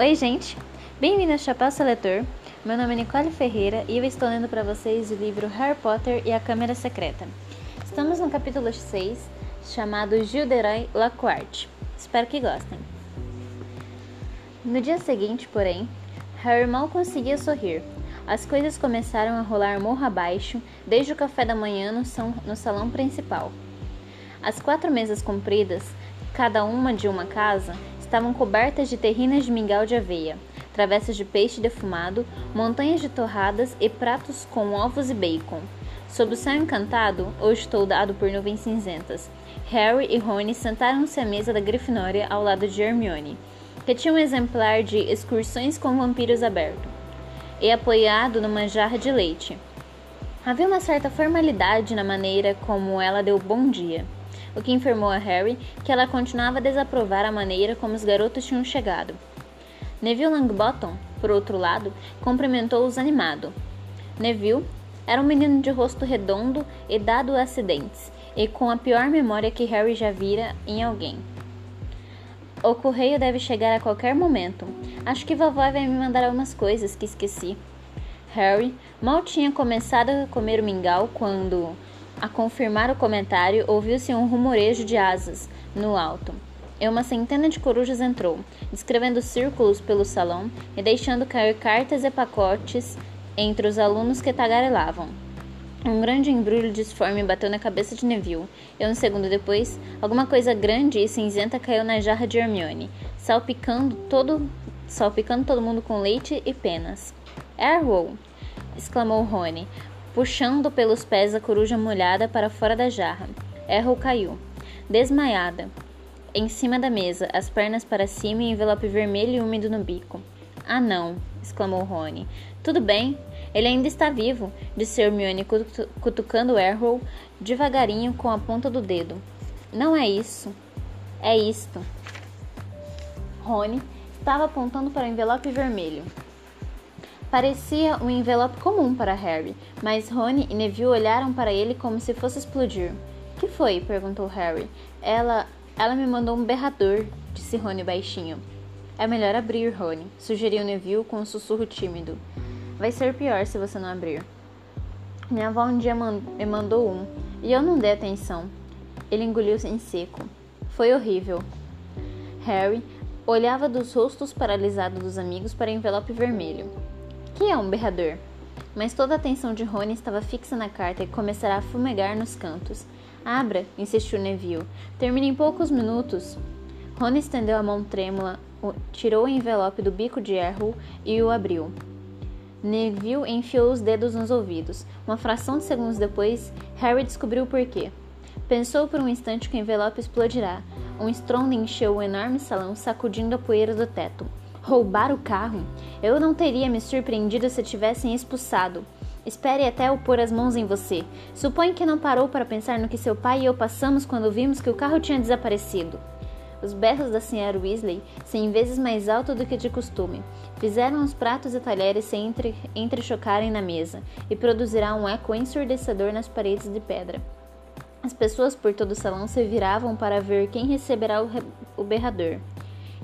Oi, gente! Bem-vindo ao Chapéu Seletor. Meu nome é Nicole Ferreira e eu estou lendo para vocês o livro Harry Potter e a Câmara Secreta. Estamos no capítulo 6, chamado Gilderoy Lockhart. Espero que gostem. No dia seguinte, porém, Harry mal conseguia sorrir. As coisas começaram a rolar morro abaixo desde o café da manhã no, no salão principal. As quatro mesas compridas, cada uma de uma casa, estavam cobertas de terrinas de mingau de aveia, travessas de peixe defumado, montanhas de torradas e pratos com ovos e bacon. Sob o céu encantado, hoje toldado por nuvens cinzentas, Harry e Rony sentaram-se à mesa da Grifinória ao lado de Hermione, que tinha um exemplar de Excursões com Vampiros aberto, e apoiado numa jarra de leite. Havia uma certa formalidade na maneira como ela deu bom dia o que informou a Harry que ela continuava a desaprovar a maneira como os garotos tinham chegado. Neville Longbottom, por outro lado, cumprimentou-os animado. Neville era um menino de rosto redondo e dado a acidentes, e com a pior memória que Harry já vira em alguém. O correio deve chegar a qualquer momento. Acho que vovó vai me mandar algumas coisas que esqueci. Harry mal tinha começado a comer o mingau quando, a confirmar o comentário, ouviu-se um rumorejo de asas no alto. E uma centena de corujas entrou, descrevendo círculos pelo salão e deixando cair cartas e pacotes entre os alunos que tagarelavam. Um grande embrulho disforme bateu na cabeça de Neville, e um segundo depois, alguma coisa grande e cinzenta caiu na jarra de Hermione, salpicando todo, salpicando todo mundo com leite e penas. Errol! exclamou Rony, puxando pelos pés a coruja molhada para fora da jarra. Errol caiu, desmaiada, em cima da mesa, as pernas para cima e envelope vermelho e úmido no bico. Ah, não! exclamou Rony. Tudo bem, ele ainda está vivo, disse Hermione cutucando Errol devagarinho com a ponta do dedo. Não é isso. É isto. Rony estava apontando para o envelope vermelho. Parecia um envelope comum para Harry, mas Rony e Neville olharam para ele como se fosse explodir. Que foi? perguntou Harry. Ela, ela me mandou um berrador, disse Rony baixinho. É melhor abrir, Rony, sugeriu Neville com um sussurro tímido. Vai ser pior se você não abrir. Minha avó um dia me mandou um e eu não dei atenção. Ele engoliu em seco. Foi horrível. Harry olhava dos rostos paralisados dos amigos para o envelope vermelho. Que é um berrador? Mas toda a atenção de Rony estava fixa na carta e começará a fumegar nos cantos. Abra, insistiu Neville. Termina em poucos minutos. Rony estendeu a mão trêmula, tirou o envelope do bico de Errol e o abriu. Neville enfiou os dedos nos ouvidos. Uma fração de segundos depois, Harry descobriu o porquê. Pensou por um instante que o envelope explodirá. Um estrondo encheu o enorme salão, sacudindo a poeira do teto. Roubar o carro? Eu não teria me surpreendido se tivessem expulsado. Espere até eu pôr as mãos em você. Suponho que não parou para pensar no que seu pai e eu passamos quando vimos que o carro tinha desaparecido. Os berros da senhora Weasley, cem vezes mais alto do que de costume, fizeram os pratos e talheres se entre, entrechocarem na mesa e produzirá um eco ensurdecedor nas paredes de pedra. As pessoas por todo o salão se viravam para ver quem receberá o, o berrador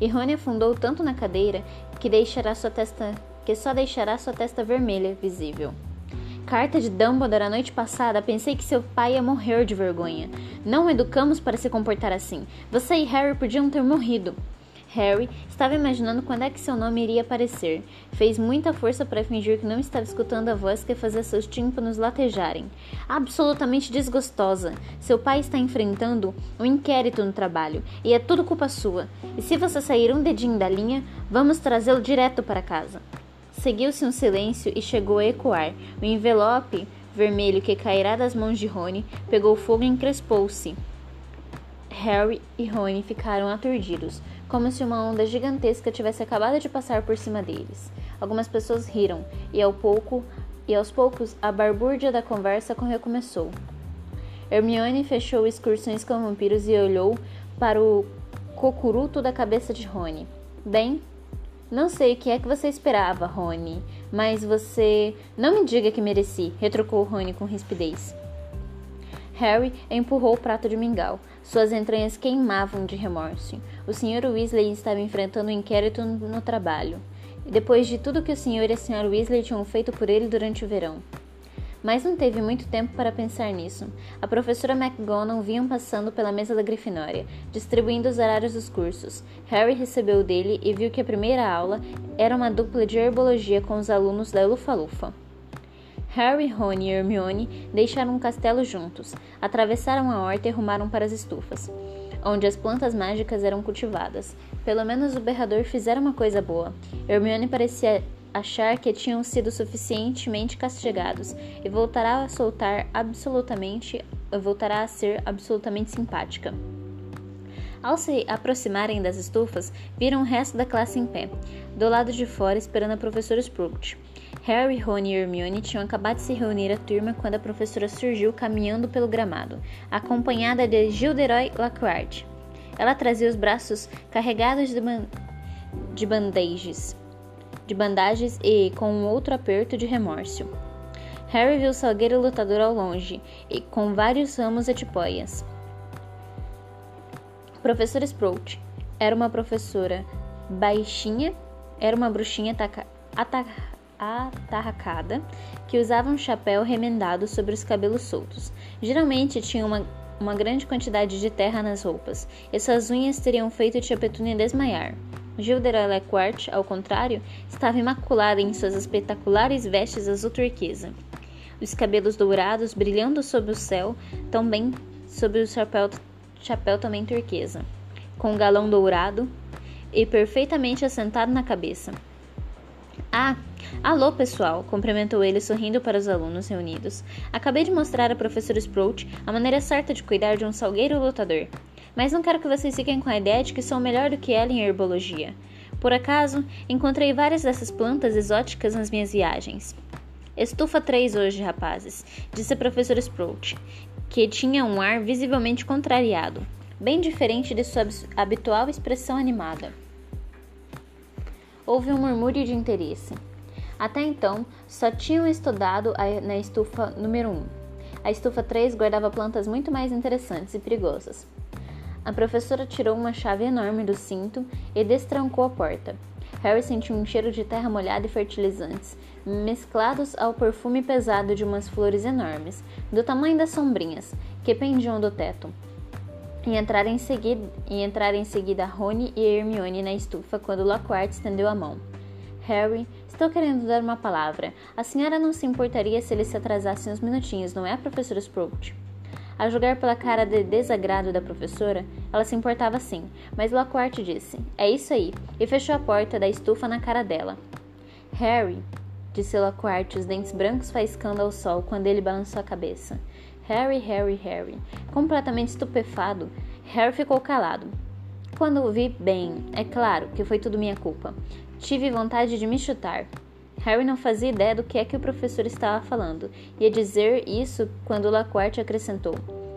e Rony afundou tanto na cadeira que, deixará sua testa, que só deixará sua testa vermelha visível. Carta de Dumbledore a noite passada, pensei que seu pai ia morrer de vergonha. Não o educamos para se comportar assim. Você e Harry podiam ter morrido. Harry estava imaginando quando é que seu nome iria aparecer. Fez muita força para fingir que não estava escutando a voz que fazia seus tímpanos latejarem. Absolutamente desgostosa. Seu pai está enfrentando um inquérito no trabalho e é tudo culpa sua. E se você sair um dedinho da linha, vamos trazê-lo direto para casa. Seguiu-se um silêncio e chegou a ecoar. O envelope vermelho que cairá das mãos de Rony pegou fogo e encrespou-se. Harry e Rony ficaram aturdidos, como se uma onda gigantesca tivesse acabado de passar por cima deles. Algumas pessoas riram, e, ao pouco, e aos poucos a barbúrdia da conversa recomeçou. Hermione fechou excursões com vampiros e olhou para o cocuruto da cabeça de Rony. Bem, não sei o que é que você esperava, Rony, mas você. Não me diga que mereci, retrucou Rony com rispidez. Harry empurrou o prato de mingau. Suas entranhas queimavam de remorso. O Sr. Weasley estava enfrentando um inquérito no trabalho, depois de tudo que o Sr. e a Sra. Weasley tinham feito por ele durante o verão. Mas não teve muito tempo para pensar nisso. A professora McGonagall vinha passando pela mesa da Grifinória, distribuindo os horários dos cursos. Harry recebeu dele e viu que a primeira aula era uma dupla de herbologia com os alunos da Lufa-Lufa. Harry, Rony e Hermione deixaram um castelo juntos, atravessaram a horta e rumaram para as estufas, onde as plantas mágicas eram cultivadas. Pelo menos o berrador fizera uma coisa boa. Hermione parecia achar que tinham sido suficientemente castigados e voltará a soltar absolutamente, voltará a ser absolutamente simpática. Ao se aproximarem das estufas, viram o resto da classe em pé, do lado de fora esperando a professora Sprout. Harry, Rony e Hermione tinham acabado de se reunir à turma quando a professora surgiu caminhando pelo gramado, acompanhada de Gilderoy Lockhart. Ela trazia os braços carregados de, ban de bandages de bandagens e com um outro aperto de remorso. Harry viu o salgueiro lutador ao longe, e com vários ramos e tipóias. Professora Sprout era uma professora baixinha, era uma bruxinha atarracada que usava um chapéu remendado sobre os cabelos soltos. Geralmente tinha uma, uma grande quantidade de terra nas roupas, e suas unhas teriam feito Tia Petúnia desmaiar. Gilderoy Lequart, ao contrário, estava imaculada em suas espetaculares vestes azul turquesa. Os cabelos dourados brilhando sob o céu, também sob o chapéu, chapéu também turquesa, com um galão dourado e perfeitamente assentado na cabeça. Ah, alô pessoal, cumprimentou ele sorrindo para os alunos reunidos. Acabei de mostrar à professora Sprout a maneira certa de cuidar de um salgueiro lutador mas não quero que vocês fiquem com a ideia de que sou melhor do que ela em herbologia. Por acaso, encontrei várias dessas plantas exóticas nas minhas viagens. Estufa três hoje, rapazes, disse a professora Sprout, que tinha um ar visivelmente contrariado, bem diferente de sua habitual expressão animada. Houve um murmúrio de interesse. Até então, só tinham estudado a, na estufa número 1. A estufa 3 guardava plantas muito mais interessantes e perigosas. A professora tirou uma chave enorme do cinto e destrancou a porta. Harry sentiu um cheiro de terra molhada e fertilizantes, mesclados ao perfume pesado de umas flores enormes, do tamanho das sombrinhas, que pendiam do teto. E entraram em seguida, em seguida Rony e Hermione na estufa quando Lockhart estendeu a mão. Harry, estou querendo dar uma palavra. A senhora não se importaria se ele se atrasasse uns minutinhos, não é, professora Sprout? A julgar pela cara de desagrado da professora, ela se importava sim, mas Lockhart disse: É isso aí, e fechou a porta da estufa na cara dela. Harry, disse Lockhart, os dentes brancos faiscando ao sol quando ele balançou a cabeça. Harry, Harry, Harry. Completamente estupefado, Harry ficou calado. Quando o vi bem, é claro que foi tudo minha culpa. Tive vontade de me chutar. Harry não fazia ideia do que é que o professor estava falando. Ia dizer isso quando Lockhart acrescentou: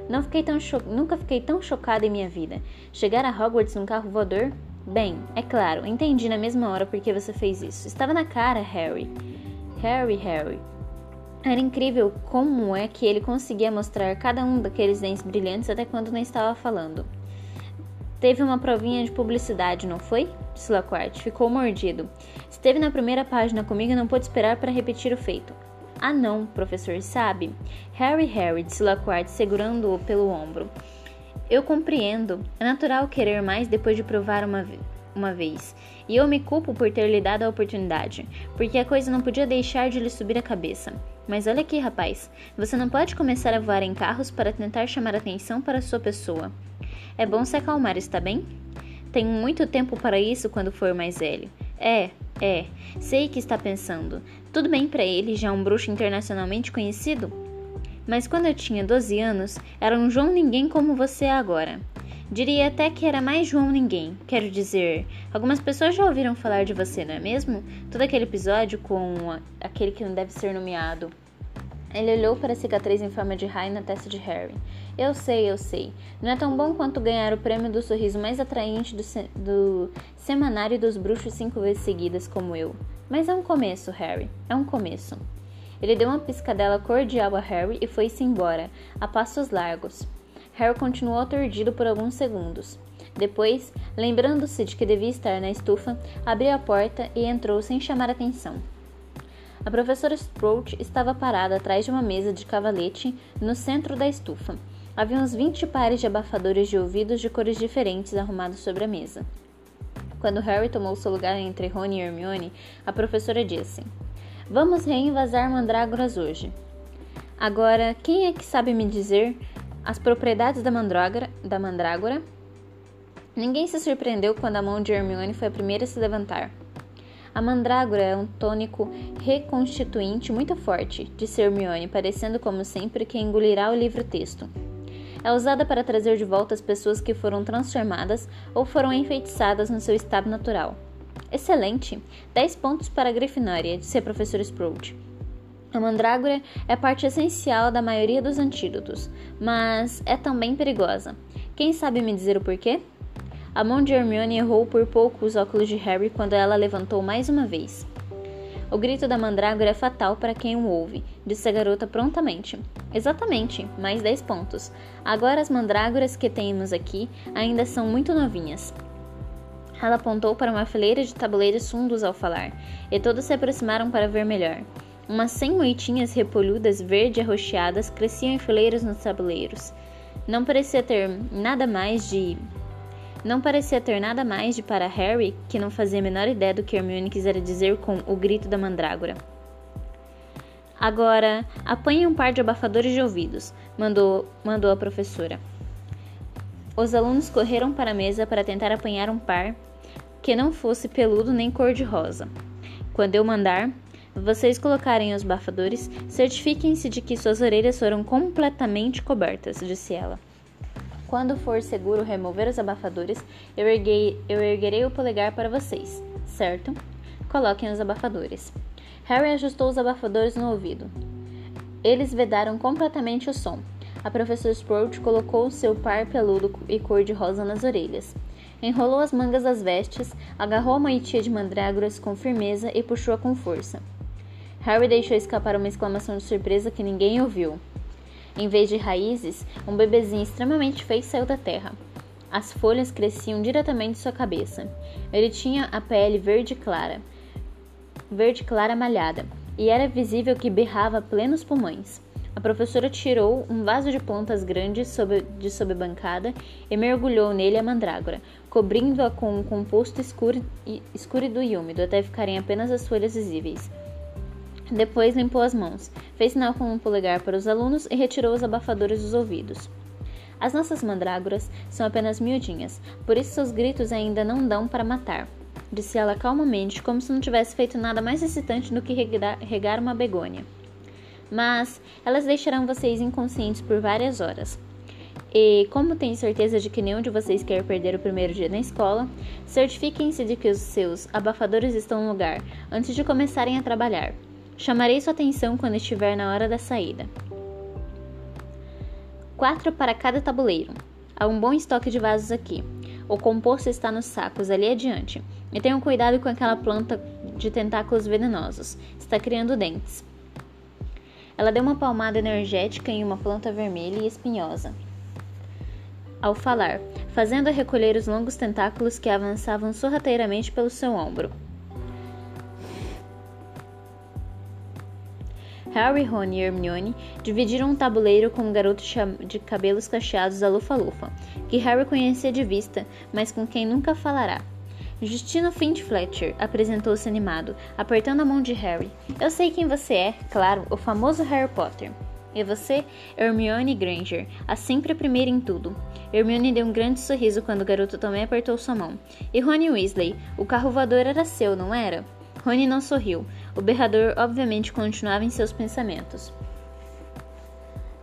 Não fiquei tão Nunca fiquei tão chocada em minha vida. Chegar a Hogwarts num carro voador? Bem, é claro, entendi na mesma hora por que você fez isso. Estava na cara, Harry. Harry, Harry. Era incrível como é que ele conseguia mostrar cada um daqueles dentes brilhantes até quando não estava falando. Teve uma provinha de publicidade, não foi? Lockhart. Ficou mordido. Esteve na primeira página comigo e não pôde esperar para repetir o feito. Ah não, professor, sabe? Harry, Harry, disse Lockhart, segurando-o pelo ombro. Eu compreendo. É natural querer mais depois de provar uma, uma vez. E eu me culpo por ter lhe dado a oportunidade, porque a coisa não podia deixar de lhe subir a cabeça. Mas olha aqui, rapaz, você não pode começar a voar em carros para tentar chamar atenção para sua pessoa. É bom se acalmar, está bem? Tenho muito tempo para isso quando for mais velho. É, é, sei que está pensando. Tudo bem para ele, já um bruxo internacionalmente conhecido? Mas quando eu tinha 12 anos, era um João Ninguém como você é agora. Diria até que era mais João Ninguém. Quero dizer, algumas pessoas já ouviram falar de você, não é mesmo? Todo aquele episódio com aquele que não deve ser nomeado. Ele olhou para a cicatriz em forma de raio na testa de Harry. Eu sei, eu sei. Não é tão bom quanto ganhar o prêmio do sorriso mais atraente do, se do Semanário dos Bruxos cinco vezes seguidas, como eu. Mas é um começo, Harry. É um começo. Ele deu uma piscadela cordial a Harry e foi-se embora, a passos largos. Harry continuou aturdido por alguns segundos. Depois, lembrando-se de que devia estar na estufa, abriu a porta e entrou sem chamar atenção. A professora Sprout estava parada atrás de uma mesa de cavalete no centro da estufa. Havia uns 20 pares de abafadores de ouvidos de cores diferentes arrumados sobre a mesa. Quando Harry tomou seu lugar entre Rony e Hermione, a professora disse: Vamos reinvasar mandrágoras hoje. Agora, quem é que sabe me dizer as propriedades da? Da mandrágora? Ninguém se surpreendeu quando a mão de Hermione foi a primeira a se levantar. A mandrágora é um tônico reconstituinte muito forte, disse Hermione, parecendo como sempre que engolirá o livro-texto. É usada para trazer de volta as pessoas que foram transformadas ou foram enfeitiçadas no seu estado natural. Excelente! 10 pontos para a Grifinória, disse a professora Sprout. A mandrágora é parte essencial da maioria dos antídotos, mas é também perigosa. Quem sabe me dizer o porquê? A mão de Hermione errou por pouco os óculos de Harry quando ela levantou mais uma vez. O grito da mandrágora é fatal para quem o ouve, disse a garota prontamente. Exatamente, mais 10 pontos. Agora as mandrágoras que temos aqui ainda são muito novinhas. Ela apontou para uma fileira de tabuleiros fundos ao falar, e todos se aproximaram para ver melhor. Umas cem moitinhas repolhudas verde arroxeadas cresciam em fileiras nos tabuleiros. Não parecia ter nada mais de não parecia ter nada mais de para Harry, que não fazia a menor ideia do que Hermione quisera dizer com o grito da mandrágora. Agora, apanhe um par de abafadores de ouvidos, mandou, mandou a professora. Os alunos correram para a mesa para tentar apanhar um par que não fosse peludo nem cor-de-rosa. Quando eu mandar, vocês colocarem os abafadores, certifiquem-se de que suas orelhas foram completamente cobertas, disse ela. Quando for seguro remover os abafadores, eu, erguei, eu erguerei o polegar para vocês, certo? Coloquem os abafadores. Harry ajustou os abafadores no ouvido. Eles vedaram completamente o som. A professora Sprout colocou seu par peludo e cor-de-rosa nas orelhas. Enrolou as mangas das vestes, agarrou a moitia de mandrágoras com firmeza e puxou-a com força. Harry deixou escapar uma exclamação de surpresa que ninguém ouviu. Em vez de raízes, um bebezinho extremamente feio saiu da terra. As folhas cresciam diretamente de sua cabeça. Ele tinha a pele verde clara, verde clara malhada, e era visível que berrava plenos pulmões. A professora tirou um vaso de plantas grandes de sob a bancada e mergulhou nele a mandrágora, cobrindo-a com um composto escuro, escuro e úmido até ficarem apenas as folhas visíveis. Depois limpou as mãos, fez sinal com um polegar para os alunos e retirou os abafadores dos ouvidos. As nossas mandrágoras são apenas miudinhas, por isso seus gritos ainda não dão para matar, disse ela calmamente, como se não tivesse feito nada mais excitante do que regar uma begônia. Mas elas deixarão vocês inconscientes por várias horas. E, como tenho certeza de que nenhum de vocês quer perder o primeiro dia na escola, certifiquem-se de que os seus abafadores estão no lugar antes de começarem a trabalhar. Chamarei sua atenção quando estiver na hora da saída. Quatro para cada tabuleiro. Há um bom estoque de vasos aqui. O composto está nos sacos ali adiante. E tenham cuidado com aquela planta de tentáculos venenosos. Está criando dentes. Ela deu uma palmada energética em uma planta vermelha e espinhosa. Ao falar, fazendo-a recolher os longos tentáculos que avançavam sorrateiramente pelo seu ombro. Harry, Ron e Hermione dividiram um tabuleiro com um garoto de cabelos cacheados da Lufa-Lufa, que Harry conhecia de vista, mas com quem nunca falará. Justino Flint Fletcher apresentou-se animado, apertando a mão de Harry. Eu sei quem você é, claro, o famoso Harry Potter. E você, Hermione Granger, a sempre a primeira em tudo. Hermione deu um grande sorriso quando o garoto também apertou sua mão. E Rony Weasley, o carro voador era seu, não era? Rony não sorriu. O berrador obviamente continuava em seus pensamentos.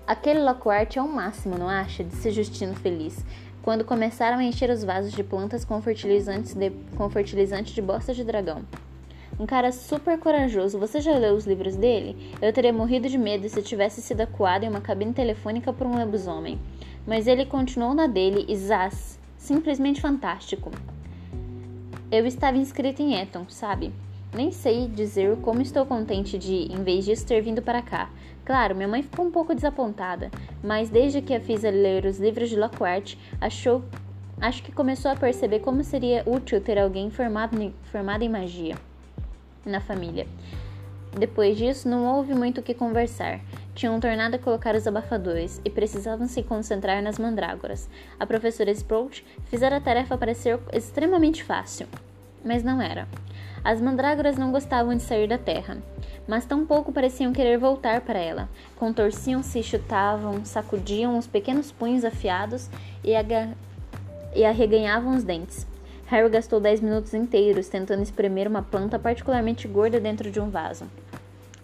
Aquele Lockhart é o máximo, não acha? Disse Justino feliz, quando começaram a encher os vasos de plantas com, fertilizantes de, com fertilizante de bosta de dragão. Um cara super corajoso. Você já leu os livros dele? Eu teria morrido de medo se tivesse sido acuado em uma cabine telefônica por um lobisomem. Mas ele continuou na dele e zaz, simplesmente fantástico. Eu estava inscrito em Eton, sabe? Nem sei dizer como estou contente de, em vez disso, ter vindo para cá. Claro, minha mãe ficou um pouco desapontada, mas desde que a fiz ler os livros de Lockhart, achou, acho que começou a perceber como seria útil ter alguém formado, formado em magia na família. Depois disso, não houve muito o que conversar. Tinham tornado a colocar os abafadores e precisavam se concentrar nas mandrágoras. A professora Sprout fizera a tarefa parecer extremamente fácil, mas não era. As mandrágoras não gostavam de sair da terra, mas tampouco pareciam querer voltar para ela. Contorciam-se, chutavam, sacudiam os pequenos punhos afiados e, e arreganhavam os dentes. Harry gastou dez minutos inteiros tentando espremer uma planta particularmente gorda dentro de um vaso.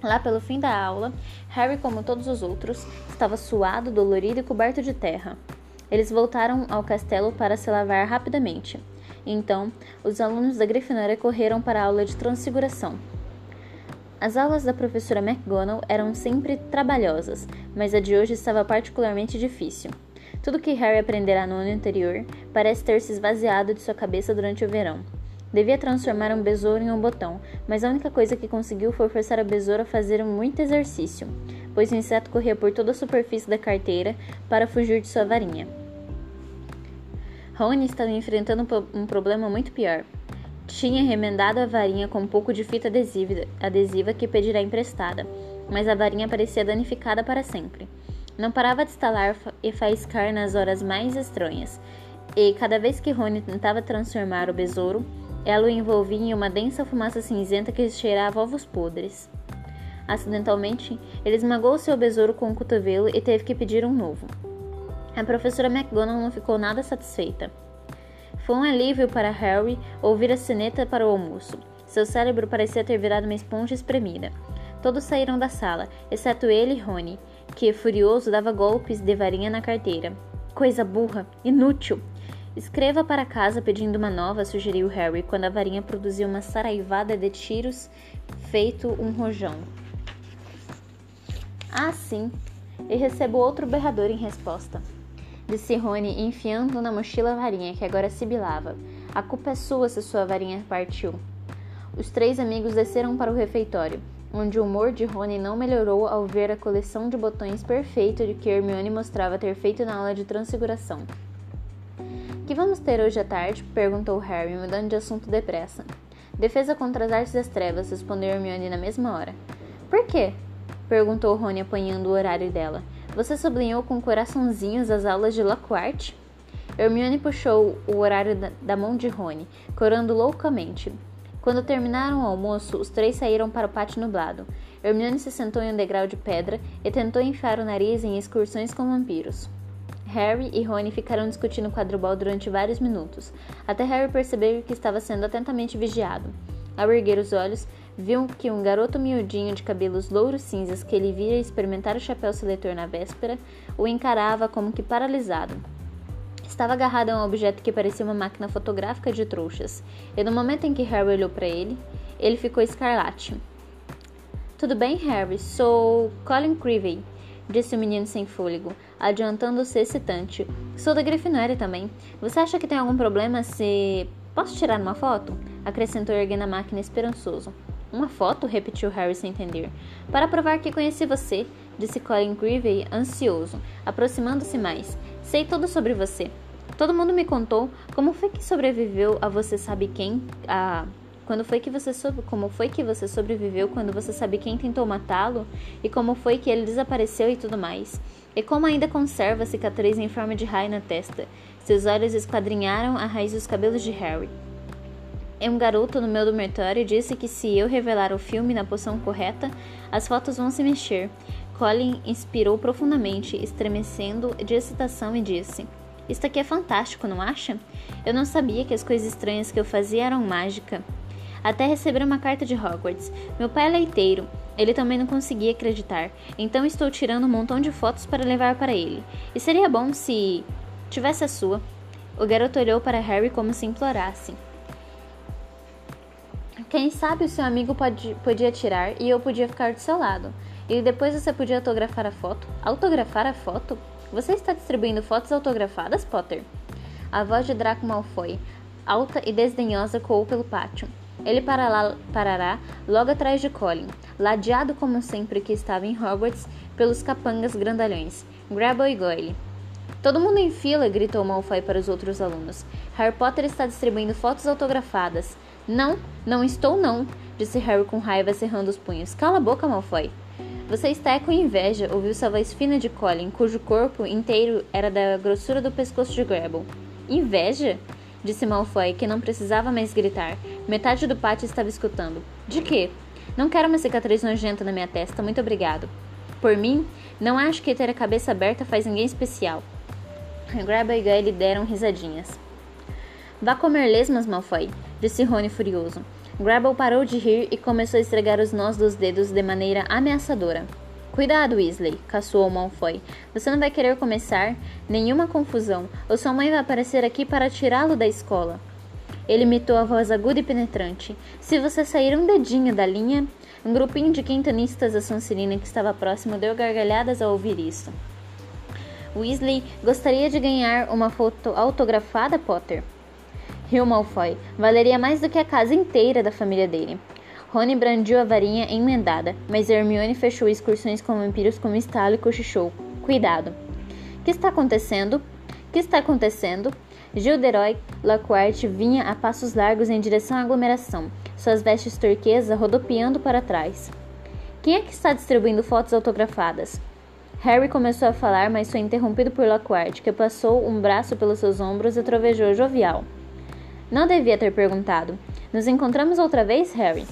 Lá pelo fim da aula, Harry, como todos os outros, estava suado, dolorido e coberto de terra. Eles voltaram ao castelo para se lavar rapidamente. Então, os alunos da Grifinória correram para a aula de transfiguração. As aulas da professora McGonagall eram sempre trabalhosas, mas a de hoje estava particularmente difícil. Tudo que Harry aprenderá no ano anterior parece ter se esvaziado de sua cabeça durante o verão. Devia transformar um besouro em um botão, mas a única coisa que conseguiu foi forçar a besoura a fazer muito exercício, pois o inseto corria por toda a superfície da carteira para fugir de sua varinha. Rony estava enfrentando um problema muito pior. Tinha remendado a varinha com um pouco de fita adesiva, adesiva que pedirá emprestada, mas a varinha parecia danificada para sempre. Não parava de estalar e faiscar nas horas mais estranhas, e cada vez que Rony tentava transformar o besouro, ela o envolvia em uma densa fumaça cinzenta que cheirava ovos podres. Acidentalmente, ele esmagou seu besouro com o cotovelo e teve que pedir um novo. A professora McGonagall não ficou nada satisfeita. Foi um alívio para Harry ouvir a sineta para o almoço. Seu cérebro parecia ter virado uma esponja espremida. Todos saíram da sala, exceto ele e Rony, que, furioso, dava golpes de varinha na carteira. Coisa burra! Inútil! Escreva para casa pedindo uma nova, sugeriu Harry, quando a varinha produziu uma saraivada de tiros, feito um rojão. Ah, sim. E recebo outro berrador em resposta. Disse Rony, enfiando na mochila a varinha, que agora sibilava. A culpa é sua se sua varinha partiu. Os três amigos desceram para o refeitório, onde o humor de Rony não melhorou ao ver a coleção de botões perfeito de que Hermione mostrava ter feito na aula de transfiguração que vamos ter hoje à tarde? perguntou Harry, mudando de assunto depressa. Defesa contra as artes das trevas, respondeu Hermione na mesma hora. Por quê? perguntou Rony, apanhando o horário dela. Você sublinhou com coraçãozinhos as aulas de Lockhart? Hermione puxou o horário da, mão de Rony, corando loucamente. Quando terminaram o almoço, os três saíram para o pátio nublado. Hermione se sentou em um degrau de pedra e tentou enfiar o nariz em excursões com vampiros. Harry e Rony ficaram discutindo o quadribol durante vários minutos, até Harry perceber que estava sendo atentamente vigiado. Ao erguer os olhos, viu que um garoto miudinho de cabelos louros cinzas que ele vira experimentar o chapéu seletor na véspera o encarava como que paralisado. Estava agarrado a um objeto que parecia uma máquina fotográfica de trouxas, e no momento em que Harry olhou para ele, ele ficou escarlate. Tudo bem, Harry? Sou Colin Creevey, disse o menino sem fôlego, adiantando-se excitante. Sou da Grifinória também. Você acha que tem algum problema se. Posso tirar uma foto? acrescentou erguendo a máquina esperançoso. Uma foto? repetiu Harry sem entender. Para provar que conheci você, disse Colin Creevey, ansioso, aproximando-se mais. Sei tudo sobre você. Todo mundo me contou como foi que sobreviveu a você sabe quem, a quando foi que você soube, como foi que você sobreviveu quando você sabe quem tentou matá-lo e como foi que ele desapareceu e tudo mais. E como ainda conserva a cicatriz em forma de raio na testa. Seus olhos esquadrinharam a raiz dos cabelos de Harry. Um garoto no meu dormitório disse que se eu revelar o filme na posição correta, as fotos vão se mexer. Colin inspirou profundamente, estremecendo de excitação, e disse: Isto aqui é fantástico, não acha? Eu não sabia que as coisas estranhas que eu fazia eram mágica até receber uma carta de Hogwarts. Meu pai é leiteiro. Ele também não conseguia acreditar, então estou tirando um montão de fotos para levar para ele. E seria bom se tivesse a sua. O garoto olhou para Harry como se implorasse. Quem sabe o seu amigo pode, podia tirar e eu podia ficar do seu lado. E depois você podia autografar a foto. Autografar a foto? Você está distribuindo fotos autografadas, Potter? A voz de Draco Malfoy, alta e desdenhosa, coou pelo pátio. Ele parará, parará logo atrás de Colin, ladeado como sempre que estava em Hogwarts pelos capangas grandalhões, Grabble e Goyle. Todo mundo em fila, gritou Malfoy para os outros alunos. Harry Potter está distribuindo fotos autografadas. Não, não estou não, disse Harry com raiva, cerrando os punhos. Cala a boca, Malfoy. Você está com inveja, ouviu sua voz fina de Colin, cujo corpo inteiro era da grossura do pescoço de Grabble. Inveja? disse Malfoy, que não precisava mais gritar. Metade do pátio estava escutando. De quê? Não quero uma cicatriz nojenta na minha testa, muito obrigado. Por mim, não acho que ter a cabeça aberta faz ninguém especial. Grab e Guy lhe deram risadinhas. Vá comer lesmas, Malfoy, disse Rony furioso. Grabble parou de rir e começou a esfregar os nós dos dedos de maneira ameaçadora. Cuidado, Weasley, caçoou Malfoy. Você não vai querer começar nenhuma confusão, ou sua mãe vai aparecer aqui para tirá-lo da escola. Ele imitou a voz aguda e penetrante. Se você sair um dedinho da linha... Um grupinho de quintanistas da Sonserina que estava próximo deu gargalhadas ao ouvir isso. Weasley gostaria de ganhar uma foto autografada, Potter? Riu Malfoy. Valeria mais do que a casa inteira da família dele. Rony brandiu a varinha emendada, mas Hermione fechou excursões com vampiros com um estalo e cochichou. Cuidado. Que está acontecendo? Que está acontecendo? Gilderoy Lockhart vinha a passos largos em direção à aglomeração, suas vestes turquesa rodopiando para trás. Quem é que está distribuindo fotos autografadas? Harry começou a falar, mas foi interrompido por Lockhart, que passou um braço pelos seus ombros e trovejou jovial. Não devia ter perguntado. Nos encontramos outra vez, Harry?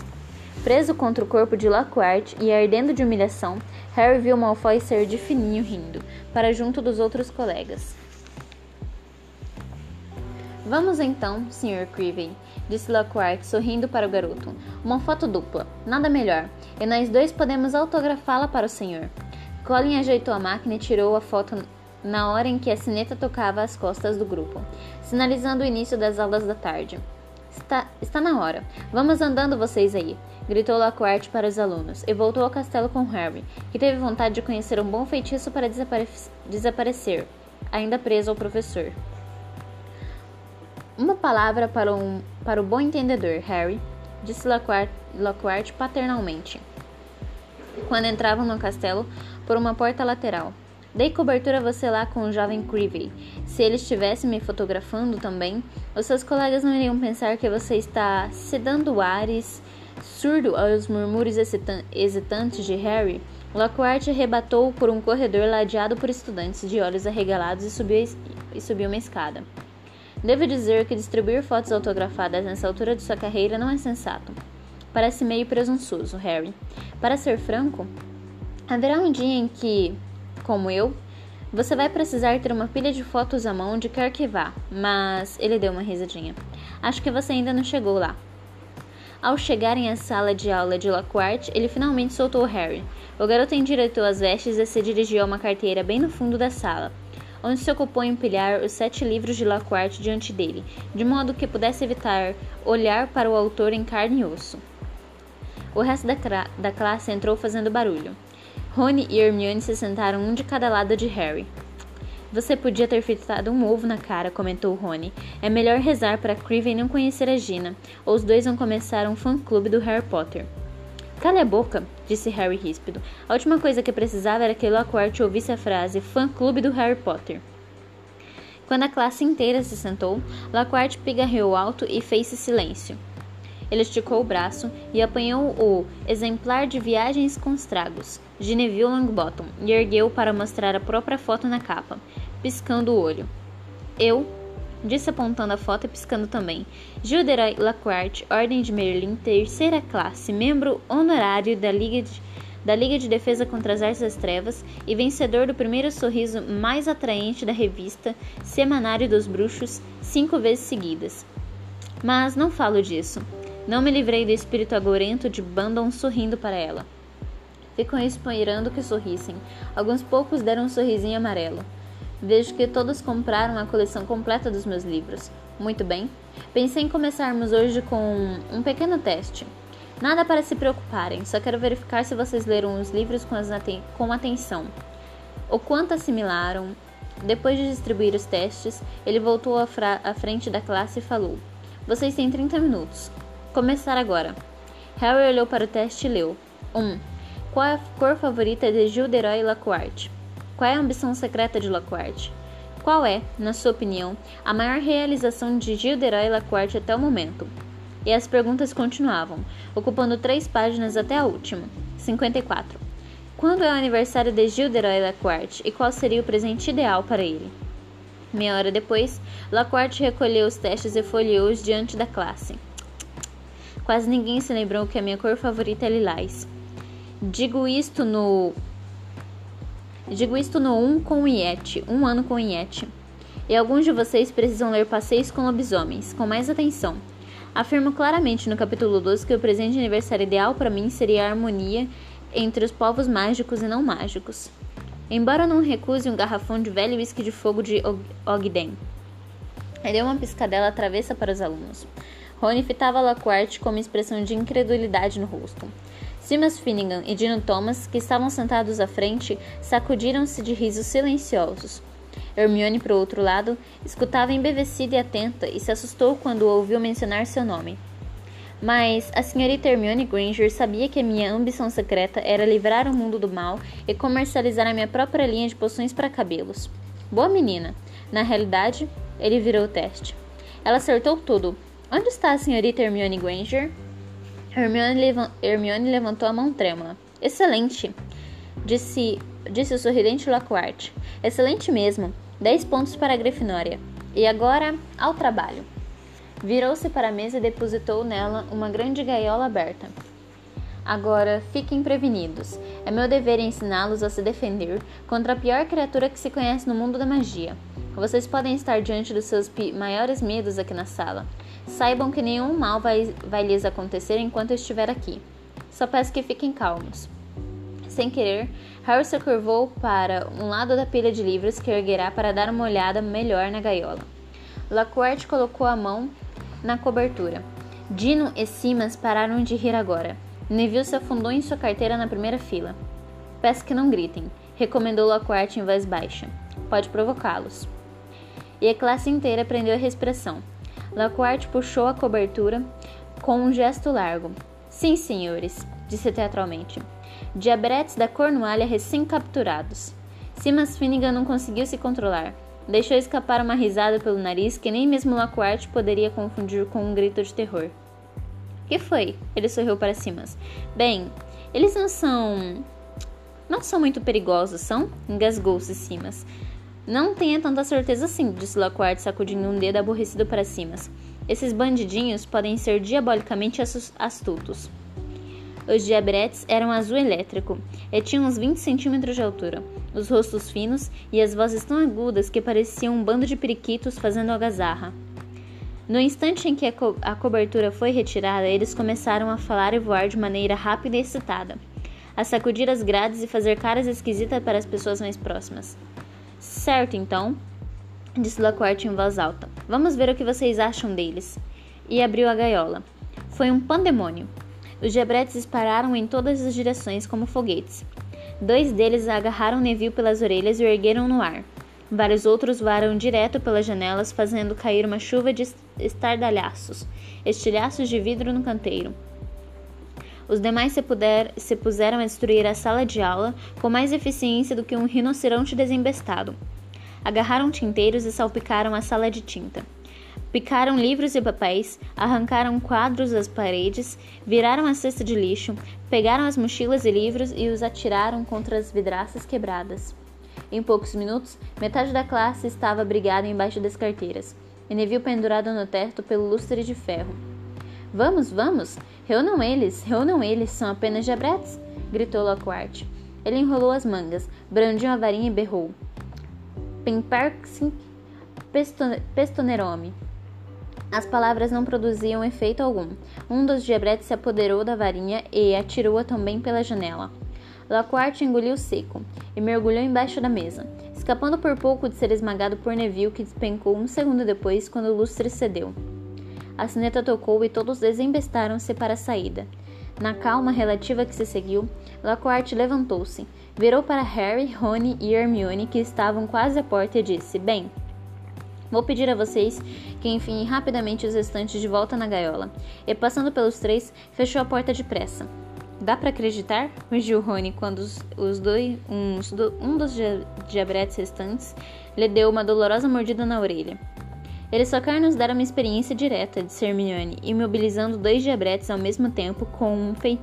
Preso contra o corpo de Lockhart e ardendo de humilhação, Harry viu Malfoy ser de fininho rindo, para junto dos outros colegas. Vamos então, Sr. Creevy, disse Lockhart, sorrindo para o garoto. Uma foto dupla, nada melhor, e nós dois podemos autografá-la para o senhor. Colin ajeitou a máquina e tirou a foto na hora em que a sineta tocava as costas do grupo, sinalizando o início das aulas da tarde. Está, está na hora. Vamos andando vocês aí gritou Lockhart para os alunos, e voltou ao castelo com Harry, que teve vontade de conhecer um bom feitiço para desapare desaparecer, ainda preso ao professor. Uma palavra para, um, para o bom entendedor, Harry, disse Lockhart paternalmente, quando entravam no castelo por uma porta lateral. Dei cobertura a você lá com o jovem Creevy. Se ele estivesse me fotografando também, os seus colegas não iriam pensar que você está se dando ares Surdo aos murmúrios hesitantes de Harry, Lockhart rebatou por um corredor ladeado por estudantes de olhos arregalados e subiu, e subiu uma escada. Devo dizer que distribuir fotos autografadas nessa altura de sua carreira não é sensato. Parece meio presunçoso, Harry. Para ser franco, haverá um dia em que, como eu, você vai precisar ter uma pilha de fotos à mão de quer que vá, mas ele deu uma risadinha. Acho que você ainda não chegou lá. Ao chegarem à sala de aula de Lockhart, ele finalmente soltou Harry. O garoto endireitou as vestes e se dirigiu a uma carteira bem no fundo da sala, onde se ocupou em empilhar os sete livros de Lockhart diante dele, de modo que pudesse evitar olhar para o autor em carne e osso. O resto da, da classe entrou fazendo barulho. Rony e Hermione se sentaram um de cada lado de Harry. Você podia ter fritado um ovo na cara, comentou Rony. É melhor rezar para Creevy não conhecer a Gina, ou os dois vão começar um fã-clube do Harry Potter. Cale a boca, disse Harry ríspido. A última coisa que precisava era que Lockhart ouvisse a frase fã-clube do Harry Potter. Quando a classe inteira se sentou, Lockhart pigarreou alto e fez-se silêncio. Ele esticou o braço e apanhou o exemplar de Viagens com Estragos, de Neville Longbottom, e ergueu para mostrar a própria foto na capa, piscando o olho. Eu, disse apontando a foto e piscando também. Gilderoy Lockhart, Ordem de Merlin, terceira classe, membro honorário da Liga de, da Liga de Defesa contra as Artes das Trevas e vencedor do primeiro sorriso mais atraente da revista Semanário dos Bruxos cinco vezes seguidas. Mas não falo disso. Não me livrei do espírito agorento de Bandon sorrindo para ela. Ficam esperando que sorrissem. Alguns poucos deram um sorrisinho amarelo. Vejo que todos compraram a coleção completa dos meus livros. Muito bem. Pensei em começarmos hoje com um pequeno teste. Nada para se preocuparem, só quero verificar se vocês leram os livros com, aten com atenção. O quanto assimilaram. Depois de distribuir os testes, ele voltou à, à frente da classe e falou: Vocês têm 30 minutos. Começar agora. Harry olhou para o teste e leu. 1. Um, qual é a cor favorita de Gilderoy Lockhart? Qual é a ambição secreta de Lockhart? Qual é, na sua opinião, a maior realização de Gilderoy Lockhart até o momento? E as perguntas continuavam, ocupando três páginas até a última. 54. Quando é o aniversário de Gilderoy Lockhart e qual seria o presente ideal para ele? Meia hora depois, Lockhart recolheu os testes e folheou-os diante da classe. Quase ninguém se lembrou que a minha cor favorita é lilás. Digo isto no Digo isto no 1 um com o Iete, um ano com o Iete. E alguns de vocês precisam ler Passeios com Lobisomens, com mais atenção. Afirmo claramente no capítulo 12 que o presente de aniversário ideal para mim seria a harmonia entre os povos mágicos e não mágicos. Embora não recuse um garrafão de velho whisky de fogo de Ogden. Ele deu uma piscadela travessa para os alunos. Rony fitava Lockhart com uma expressão de incredulidade no rosto. Simas Finnegan e Dino Thomas, que estavam sentados à frente, sacudiram-se de risos silenciosos. Hermione, por outro lado, escutava embevecida e atenta e se assustou quando ouviu mencionar seu nome. Mas a senhorita Hermione Granger sabia que a minha ambição secreta era livrar o mundo do mal e comercializar a minha própria linha de poções para cabelos. Boa menina. Na realidade, ele virou o teste. Ela acertou tudo. Onde está a senhorita Hermione Granger? Hermione, Hermione levantou a mão trêmula. Excelente, disse, disse o sorridente Lockhart. Excelente mesmo. Dez pontos para a Grifinória. E agora, ao trabalho. Virou-se para a mesa e depositou nela uma grande gaiola aberta. Agora, fiquem prevenidos. É meu dever ensiná-los a se defender contra a pior criatura que se conhece no mundo da magia. Vocês podem estar diante dos seus maiores medos aqui na sala. Saibam que nenhum mal vai, vai lhes acontecer enquanto estiver aqui. Só peço que fiquem calmos. Sem querer, Harry se curvou para um lado da pilha de livros que erguerá para dar uma olhada melhor na gaiola. Lockhart colocou a mão na cobertura. Dino e Simas pararam de rir agora. Neville se afundou em sua carteira na primeira fila. Peço que não gritem, recomendou Lockhart em voz baixa. Pode provocá-los. E a classe inteira prendeu a respiração. Lockhart puxou a cobertura com um gesto largo. Sim, senhores, disse teatralmente. Diabretes da Cornualha recém-capturados. Simas Finnegan não conseguiu se controlar. Deixou escapar uma risada pelo nariz que nem mesmo Lockhart poderia confundir com um grito de terror. Que foi? Ele sorriu para Simas. Bem, eles não são. Não são muito perigosos, são? Engasgou-se Simas. Não tenha tanta certeza assim, disse Lockhart, sacudindo um dedo aborrecido para cima. Esses bandidinhos podem ser diabolicamente astutos. Os diabretes eram azul elétrico e tinham uns 20 centímetros de altura, os rostos finos e as vozes tão agudas que pareciam um bando de periquitos fazendo algazarra. No instante em que a, co a cobertura foi retirada, eles começaram a falar e voar de maneira rápida e excitada, a sacudir as grades e fazer caras esquisitas para as pessoas mais próximas. Certo, então, disse Lockhart em voz alta. Vamos ver o que vocês acham deles. E abriu a gaiola. Foi um pandemônio. Os diabretes dispararam em todas as direções como foguetes. Dois deles agarraram Neville pelas orelhas e o ergueram no ar. Vários outros voaram direto pelas janelas, fazendo cair uma chuva de estardalhaços, estilhaços de vidro no canteiro. Os demais se, puder, se puseram a destruir a sala de aula com mais eficiência do que um rinoceronte desembestado. Agarraram tinteiros e salpicaram a sala de tinta. Picaram livros e papéis, arrancaram quadros das paredes, viraram a cesta de lixo, pegaram as mochilas e livros e os atiraram contra as vidraças quebradas. Em poucos minutos, metade da classe estava abrigada embaixo das carteiras, e Neville pendurado no teto pelo lustre de ferro. Vamos, vamos! Reúnam eles, reúnam eles, são apenas diabretes! gritou Lockhart. Ele enrolou as mangas, brandiu a varinha e berrou. Pemparxing pestonerome. As palavras não produziam efeito algum. Um dos diabretes se apoderou da varinha e atirou-a também pela janela. Lockhart engoliu seco e mergulhou embaixo da mesa, escapando por pouco de ser esmagado por Neville, que despencou um segundo depois quando o lustre cedeu. A sineta tocou e todos desembestaram-se para a saída. Na calma relativa que se seguiu, Lockhart levantou-se, virou para Harry, Rony e Hermione, que estavam quase à porta, e disse: Bem, Vou pedir a vocês que enfiem rapidamente os restantes de volta na gaiola. E passando pelos três, fechou a porta depressa. Dá para acreditar? rugiu Rony quando os, os dois, uns, do, um dos diabretes restantes lhe deu uma dolorosa mordida na orelha. Ele só quer nos dar uma experiência direta, disse Hermione, imobilizando dois diabretes ao mesmo tempo com um, fei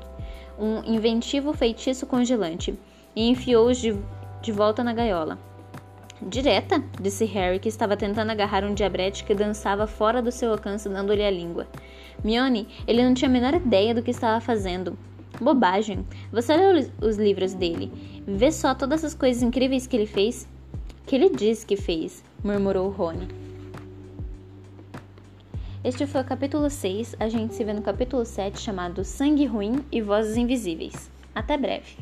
um inventivo feitiço congelante, e enfiou-os de, de volta na gaiola. Direta? disse Harry, que estava tentando agarrar um diabrete que dançava fora do seu alcance, dando-lhe a língua. Mione, ele não tinha a menor ideia do que estava fazendo. Bobagem. Você leu os livros dele. Vê só todas as coisas incríveis que ele fez. Que ele disse que fez, murmurou Rony. Este foi o capítulo 6. A gente se vê no capítulo 7 chamado Sangue Ruim e Vozes Invisíveis. Até breve.